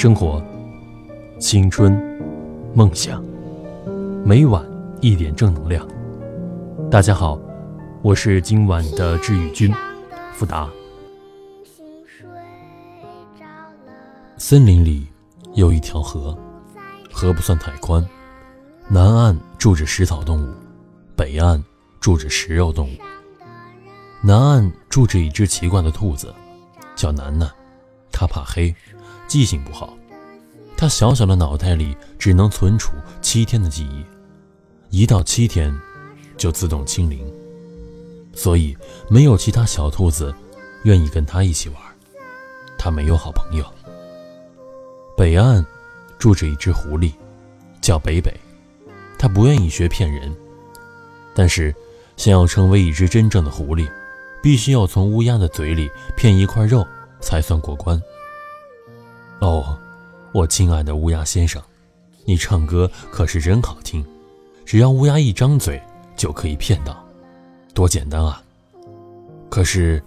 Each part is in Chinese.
生活、青春、梦想，每晚一点正能量。大家好，我是今晚的治愈君，富达。森林里有一条河，河不算太宽，南岸住着食草动物，北岸住着食肉动物。南岸住着一只奇怪的兔子，叫楠楠，它怕黑。记性不好，他小小的脑袋里只能存储七天的记忆，一到七天就自动清零，所以没有其他小兔子愿意跟他一起玩。他没有好朋友。北岸住着一只狐狸，叫北北，他不愿意学骗人，但是想要成为一只真正的狐狸，必须要从乌鸦的嘴里骗一块肉才算过关。哦，我亲爱的乌鸦先生，你唱歌可是真好听。只要乌鸦一张嘴，就可以骗到，多简单啊！可是，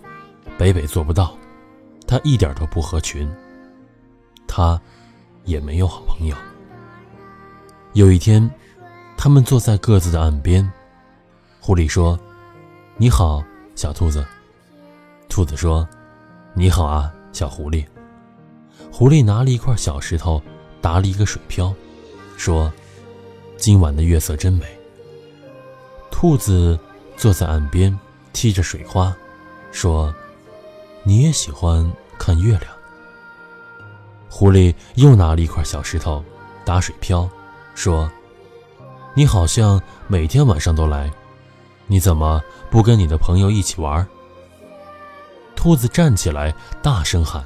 北北做不到，他一点都不合群，他也没有好朋友。有一天，他们坐在各自的岸边，狐狸说：“你好，小兔子。”兔子说：“你好啊，小狐狸。”狐狸拿了一块小石头，打了一个水漂，说：“今晚的月色真美。”兔子坐在岸边，踢着水花，说：“你也喜欢看月亮。”狐狸又拿了一块小石头，打水漂，说：“你好像每天晚上都来，你怎么不跟你的朋友一起玩？”兔子站起来，大声喊。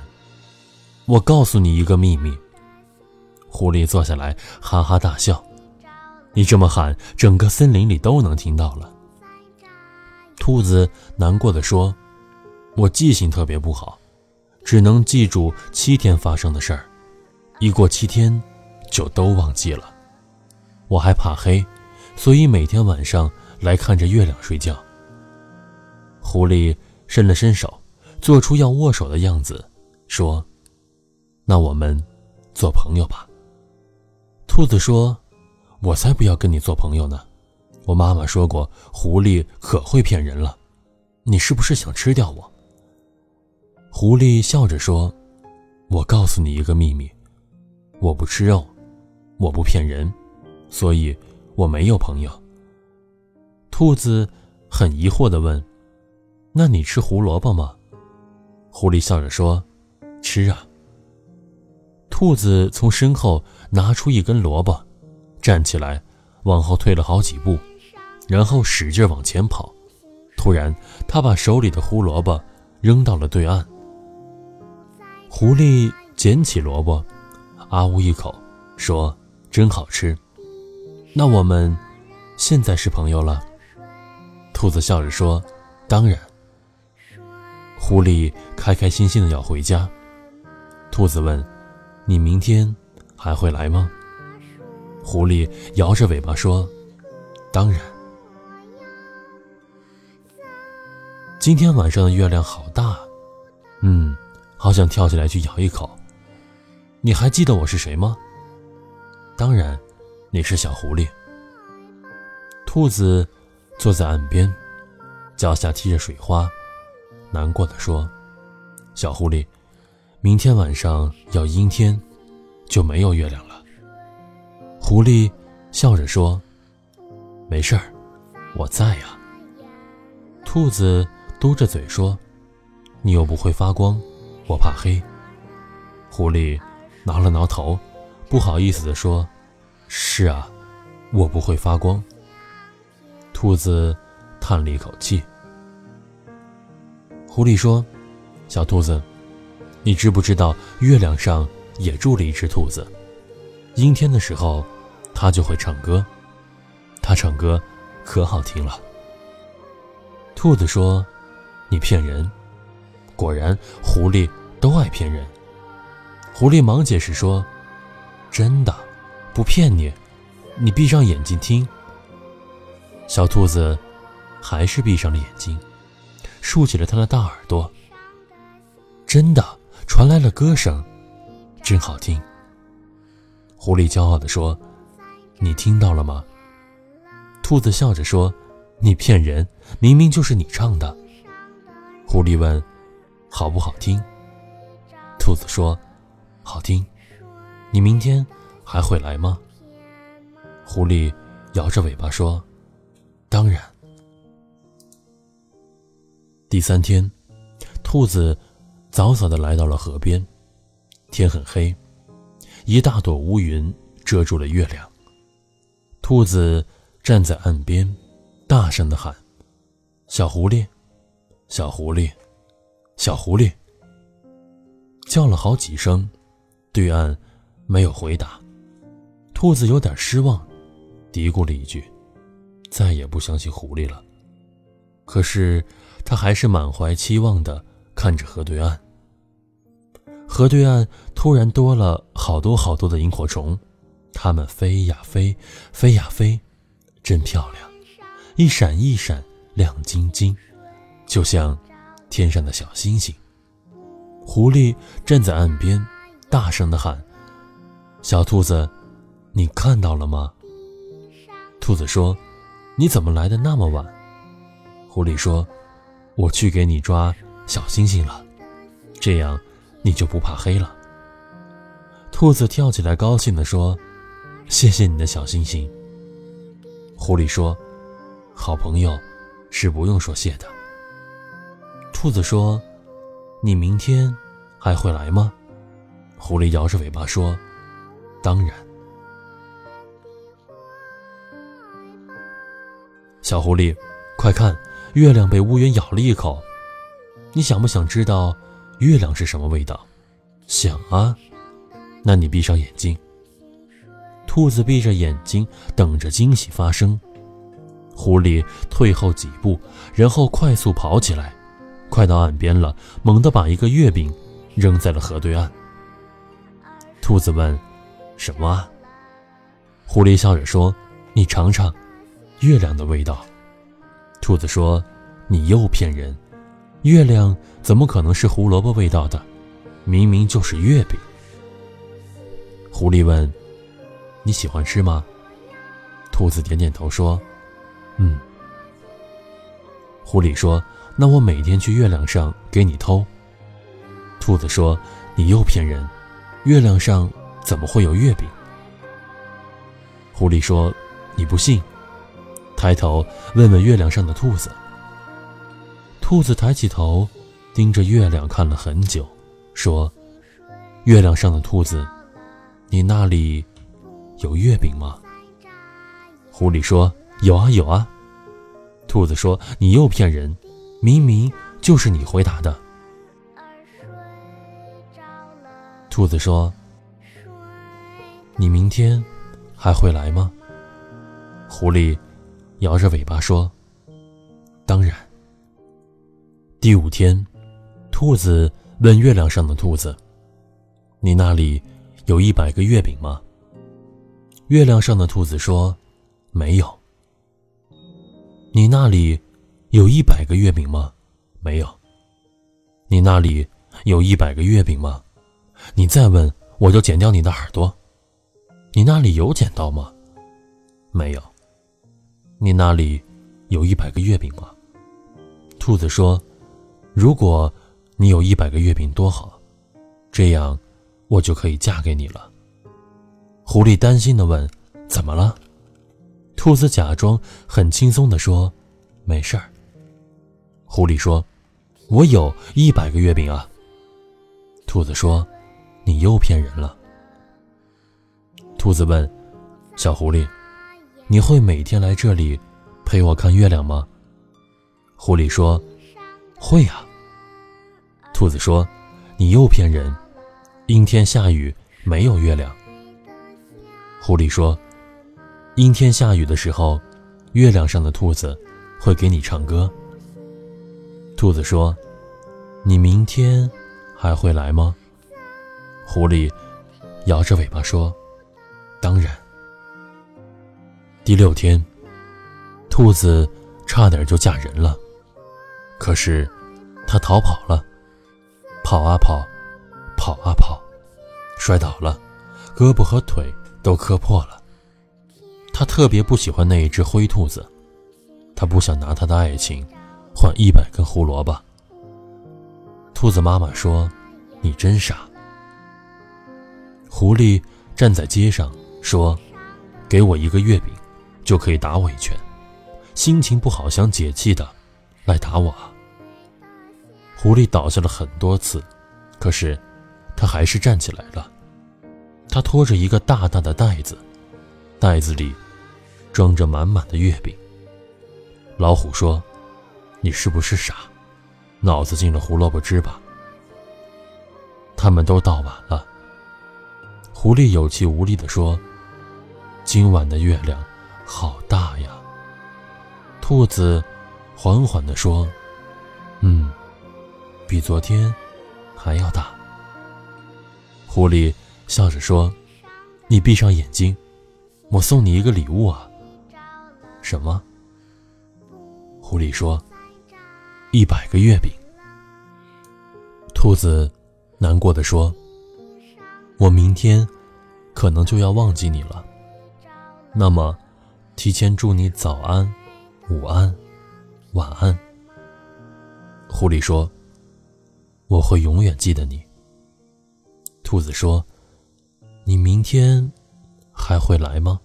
我告诉你一个秘密。狐狸坐下来，哈哈大笑。你这么喊，整个森林里都能听到了。兔子难过的说：“我记性特别不好，只能记住七天发生的事儿，一过七天，就都忘记了。我还怕黑，所以每天晚上来看着月亮睡觉。”狐狸伸了伸手，做出要握手的样子，说。那我们做朋友吧。兔子说：“我才不要跟你做朋友呢！我妈妈说过，狐狸可会骗人了。你是不是想吃掉我？”狐狸笑着说：“我告诉你一个秘密，我不吃肉，我不骗人，所以我没有朋友。”兔子很疑惑地问：“那你吃胡萝卜吗？”狐狸笑着说：“吃啊。”兔子从身后拿出一根萝卜，站起来，往后退了好几步，然后使劲往前跑。突然，他把手里的胡萝卜扔到了对岸。狐狸捡起萝卜，啊呜一口，说：“真好吃。”那我们现在是朋友了。兔子笑着说：“当然。”狐狸开开心心的要回家。兔子问。你明天还会来吗？狐狸摇着尾巴说：“当然。”今天晚上的月亮好大，嗯，好想跳起来去咬一口。你还记得我是谁吗？当然，你是小狐狸。兔子坐在岸边，脚下踢着水花，难过的说：“小狐狸。”明天晚上要阴天，就没有月亮了。狐狸笑着说：“没事儿，我在呀。”兔子嘟着嘴说：“你又不会发光，我怕黑。”狐狸挠了挠头，不好意思地说：“是啊，我不会发光。”兔子叹了一口气。狐狸说：“小兔子。”你知不知道月亮上也住了一只兔子？阴天的时候，它就会唱歌。它唱歌可好听了。兔子说：“你骗人。”果然，狐狸都爱骗人。狐狸忙解释说：“真的，不骗你。你闭上眼睛听。”小兔子还是闭上了眼睛，竖起了它的大耳朵。真的。传来了歌声，真好听。狐狸骄傲地说：“你听到了吗？”兔子笑着说：“你骗人，明明就是你唱的。”狐狸问：“好不好听？”兔子说：“好听。”你明天还会来吗？狐狸摇着尾巴说：“当然。”第三天，兔子早早的来到了河边。天很黑，一大朵乌云遮住了月亮。兔子站在岸边，大声的喊：“小狐狸，小狐狸，小狐狸！”叫了好几声，对岸没有回答。兔子有点失望，嘀咕了一句：“再也不相信狐狸了。”可是，他还是满怀期望的看着河对岸。河对岸突然多了好多好多的萤火虫，它们飞呀飞，飞呀飞，真漂亮，一闪一闪，亮晶晶，就像天上的小星星。狐狸站在岸边，大声的喊：“小兔子，你看到了吗？”兔子说：“你怎么来的那么晚？”狐狸说：“我去给你抓小星星了，这样你就不怕黑了。”兔子跳起来，高兴地说：“谢谢你的小星星。”狐狸说：“好朋友是不用说谢的。”兔子说。你明天还会来吗？狐狸摇着尾巴说：“当然。”小狐狸，快看，月亮被乌云咬了一口。你想不想知道月亮是什么味道？想啊，那你闭上眼睛。兔子闭着眼睛，等着惊喜发生。狐狸退后几步，然后快速跑起来。快到岸边了，猛地把一个月饼扔在了河对岸。兔子问：“什么啊？”狐狸笑着说：“你尝尝，月亮的味道。”兔子说：“你又骗人，月亮怎么可能是胡萝卜味道的？明明就是月饼。”狐狸问：“你喜欢吃吗？”兔子点点头说：“嗯。”狐狸说。那我每天去月亮上给你偷。兔子说：“你又骗人，月亮上怎么会有月饼？”狐狸说：“你不信，抬头问问月亮上的兔子。”兔子抬起头，盯着月亮看了很久，说：“月亮上的兔子，你那里有月饼吗？”狐狸说：“有啊，有啊。”兔子说：“你又骗人。”明明就是你回答的。兔子说：“你明天还会来吗？”狐狸摇着尾巴说：“当然。”第五天，兔子问月亮上的兔子：“你那里有一百个月饼吗？”月亮上的兔子说：“没有。”你那里？有一百个月饼吗？没有。你那里有一百个月饼吗？你再问，我就剪掉你的耳朵。你那里有剪刀吗？没有。你那里有一百个月饼吗？兔子说：“如果你有一百个月饼多好，这样我就可以嫁给你了。”狐狸担心的问：“怎么了？”兔子假装很轻松的说：“没事儿。”狐狸说：“我有一百个月饼啊。”兔子说：“你又骗人了。”兔子问：“小狐狸，你会每天来这里陪我看月亮吗？”狐狸说：“会呀。”兔子说：“你又骗人，阴天下雨没有月亮。”狐狸说：“阴天下雨的时候，月亮上的兔子会给你唱歌。”兔子说：“你明天还会来吗？”狐狸摇着尾巴说：“当然。”第六天，兔子差点就嫁人了，可是它逃跑了，跑啊跑，跑啊跑，摔倒了，胳膊和腿都磕破了。他特别不喜欢那一只灰兔子，他不想拿他的爱情换一百根胡萝卜。兔子妈妈说：“你真傻。”狐狸站在街上说：“给我一个月饼，就可以打我一拳。”心情不好想解气的，来打我啊。狐狸倒下了很多次，可是他还是站起来了。他拖着一个大大的袋子，袋子里装着满满的月饼。老虎说：“你是不是傻？脑子进了胡萝卜汁吧？”他们都倒完了。狐狸有气无力地说：“今晚的月亮好大呀。”兔子缓缓地说：“，比昨天还要大。”狐狸笑着说：“你闭上眼睛，我送你一个礼物啊。”什么？狐狸说：“一百个月饼。”兔子难过的说：“我明天可能就要忘记你了，那么提前祝你早安。”午安，晚安。狐狸说：“我会永远记得你。”兔子说：“你明天还会来吗？”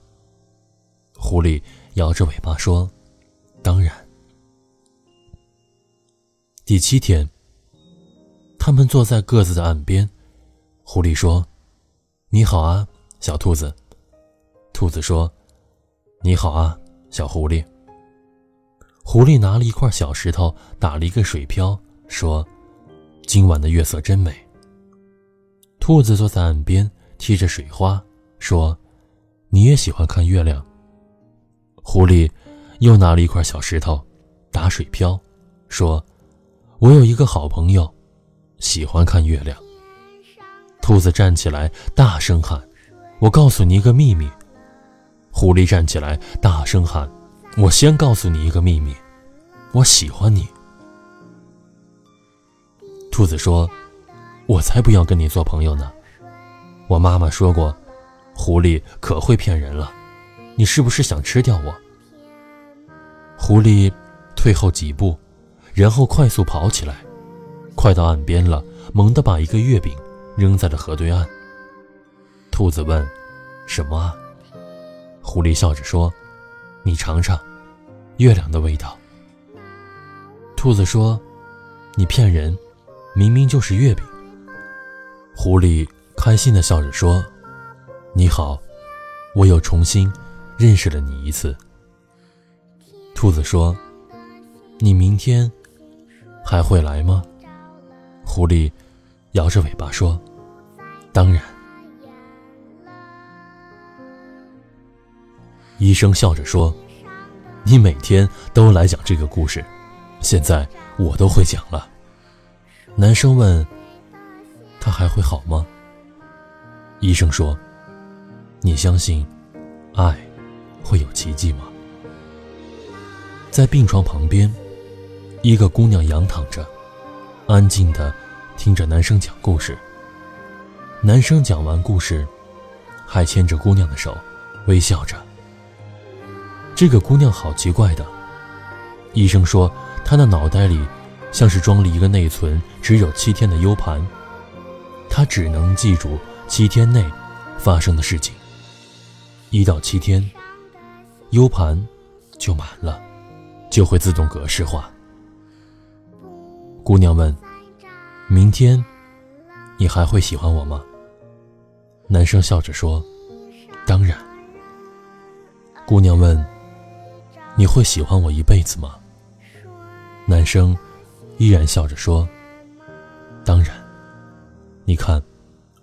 狐狸摇着尾巴说：“当然。”第七天，他们坐在各自的岸边。狐狸说：“你好啊，小兔子。”兔子说：“你好啊，小狐狸。”狐狸拿了一块小石头，打了一个水漂，说：“今晚的月色真美。”兔子坐在岸边，踢着水花，说：“你也喜欢看月亮？”狐狸又拿了一块小石头，打水漂，说：“我有一个好朋友，喜欢看月亮。”兔子站起来，大声喊：“我告诉你一个秘密！”狐狸站起来，大声喊。我先告诉你一个秘密，我喜欢你。兔子说：“我才不要跟你做朋友呢。”我妈妈说过，狐狸可会骗人了。你是不是想吃掉我？狐狸退后几步，然后快速跑起来，快到岸边了，猛地把一个月饼扔在了河对岸。兔子问：“什么啊？”狐狸笑着说。你尝尝，月亮的味道。兔子说：“你骗人，明明就是月饼。”狐狸开心的笑着说：“你好，我又重新认识了你一次。”兔子说：“你明天还会来吗？”狐狸摇着尾巴说：“当然。”医生笑着说：“你每天都来讲这个故事，现在我都会讲了。”男生问：“他还会好吗？”医生说：“你相信爱会有奇迹吗？”在病床旁边，一个姑娘仰躺着，安静的听着男生讲故事。男生讲完故事，还牵着姑娘的手，微笑着。这个姑娘好奇怪的，医生说她的脑袋里像是装了一个内存只有七天的 U 盘，他只能记住七天内发生的事情。一到七天，U 盘就满了，就会自动格式化。姑娘问：“明天你还会喜欢我吗？”男生笑着说：“当然。”姑娘问。你会喜欢我一辈子吗？男生依然笑着说：“当然。”你看，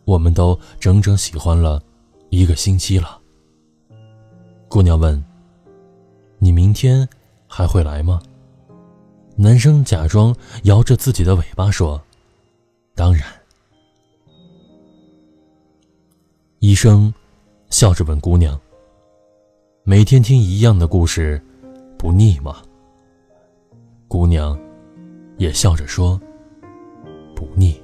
我们都整整喜欢了一个星期了。姑娘问：“你明天还会来吗？”男生假装摇着自己的尾巴说：“当然。”医生笑着问姑娘：“每天听一样的故事。”不腻吗？姑娘也笑着说：“不腻。”